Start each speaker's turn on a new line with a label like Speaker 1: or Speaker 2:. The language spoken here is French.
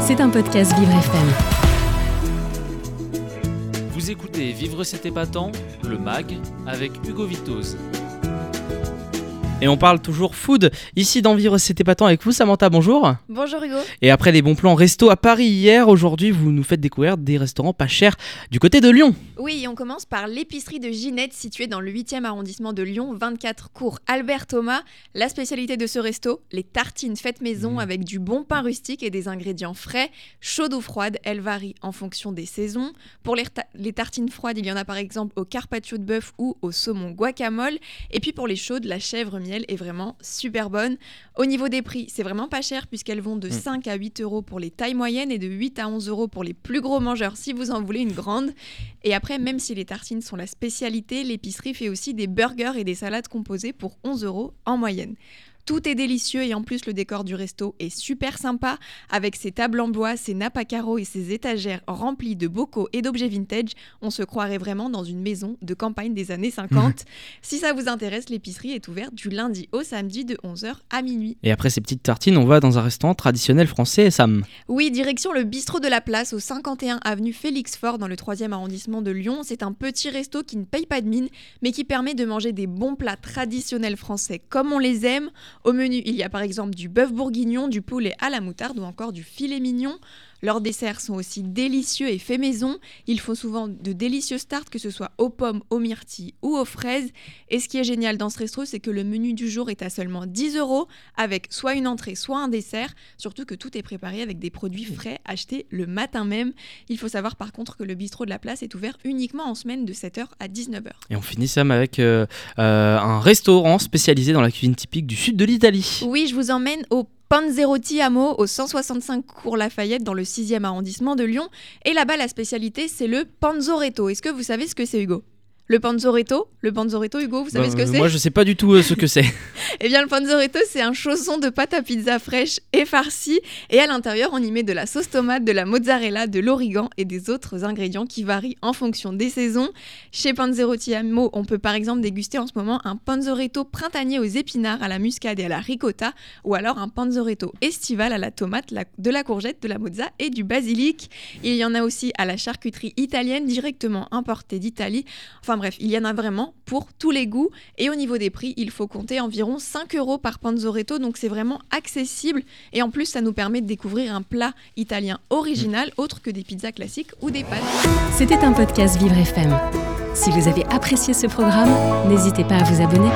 Speaker 1: C'est un podcast Vivre FM.
Speaker 2: Vous écoutez Vivre cet épatant, le MAG, avec Hugo Vitoz.
Speaker 3: Et on parle toujours food. Ici dans Vivre c'était épatant avec vous Samantha, bonjour.
Speaker 4: Bonjour Hugo.
Speaker 3: Et après les bons plans resto à Paris hier, aujourd'hui vous nous faites découvrir des restaurants pas chers du côté de Lyon.
Speaker 4: Oui, on commence par l'épicerie de Ginette située dans le 8e arrondissement de Lyon, 24 cours Albert Thomas. La spécialité de ce resto, les tartines faites maison
Speaker 3: Mmh.
Speaker 4: avec du bon pain rustique et des ingrédients frais, chaudes ou froides, elles varient en fonction des saisons. Pour les, les tartines froides, il y en a par exemple au carpaccio de bœuf ou au saumon guacamole. Et puis pour les chaudes, la chèvre miel est vraiment super bonne. Au niveau des prix, c'est vraiment pas cher puisqu'elles vont de
Speaker 3: Mm.
Speaker 4: 5 à 8 euros pour les tailles moyennes et de 8 à 11 euros pour les plus gros mangeurs si vous en voulez une grande. Et après, même si les tartines sont la spécialité, l'épicerie fait aussi des burgers et des salades composées pour 11 euros en moyenne. Tout est délicieux et en plus le décor du resto est super sympa avec ses tables en bois, ses nappes à carreaux et ses étagères remplies de bocaux et d'objets vintage. On se croirait vraiment dans une maison de campagne des années 50. si ça vous intéresse, l'épicerie est ouverte du lundi au samedi de 11h à minuit.
Speaker 3: Et après ces petites tartines, on va dans un restaurant traditionnel français, Sam.
Speaker 4: Oui, direction le bistrot de la place au 51 avenue Félix Faure dans le 3e arrondissement de Lyon. C'est un petit resto qui ne paye pas de mine, mais qui permet de manger des bons plats traditionnels français comme on les aime. Au menu, il y a par exemple du bœuf bourguignon, du poulet à la moutarde ou encore du filet mignon. Leurs desserts sont aussi délicieux et faits maison. Ils font souvent de délicieux tartes, que ce soit aux pommes, aux myrtilles ou aux fraises. Et ce qui est génial dans ce resto, c'est que le menu du jour est à seulement 10 euros, avec soit une entrée, soit un dessert. Surtout que tout est préparé avec des produits frais achetés le matin même. Il faut savoir par contre que le bistrot de la place est ouvert uniquement en semaine de 7h à 19h.
Speaker 3: Et on finit Sam avec euh, euh, un restaurant spécialisé dans la cuisine typique du sud de l'Italie.
Speaker 4: Oui, je vous emmène au Panzerotti Amo, au 165 cours Lafayette, dans le 6e arrondissement de Lyon. Et là-bas, la spécialité, c'est le panzoretto. Est-ce que vous savez ce que c'est, Hugo? Le panzoretto Le panzoretto, Hugo, vous savez
Speaker 3: Bah,
Speaker 4: ce que
Speaker 3: euh,
Speaker 4: c'est
Speaker 3: Moi je sais pas du tout euh, ce que c'est.
Speaker 4: Eh bien, le panzoretto, c'est un chausson de pâte à pizza fraîche et farcie. Et à l'intérieur, on y met de la sauce tomate, de la mozzarella, de l'origan et des autres ingrédients qui varient en fonction des saisons. Chez Panzerotti Amo, on peut par exemple déguster en ce moment un panzoretto printanier aux épinards, à la muscade et à la ricotta, ou alors un panzoretto estival à la tomate, la- de la courgette, de la mozza et du basilic. Il y en a aussi à la charcuterie italienne, directement importée d'Italie. Enfin bref, il y en a vraiment pour tous les goûts. Et au niveau des prix, il faut compter environ 5 euros par panzoretto, donc c'est vraiment accessible. Et en plus, ça nous permet de découvrir un plat italien original, autre que des pizzas classiques ou des pâtes.
Speaker 1: C'était un podcast Vivre FM. Si vous avez apprécié ce programme, n'hésitez pas à vous abonner.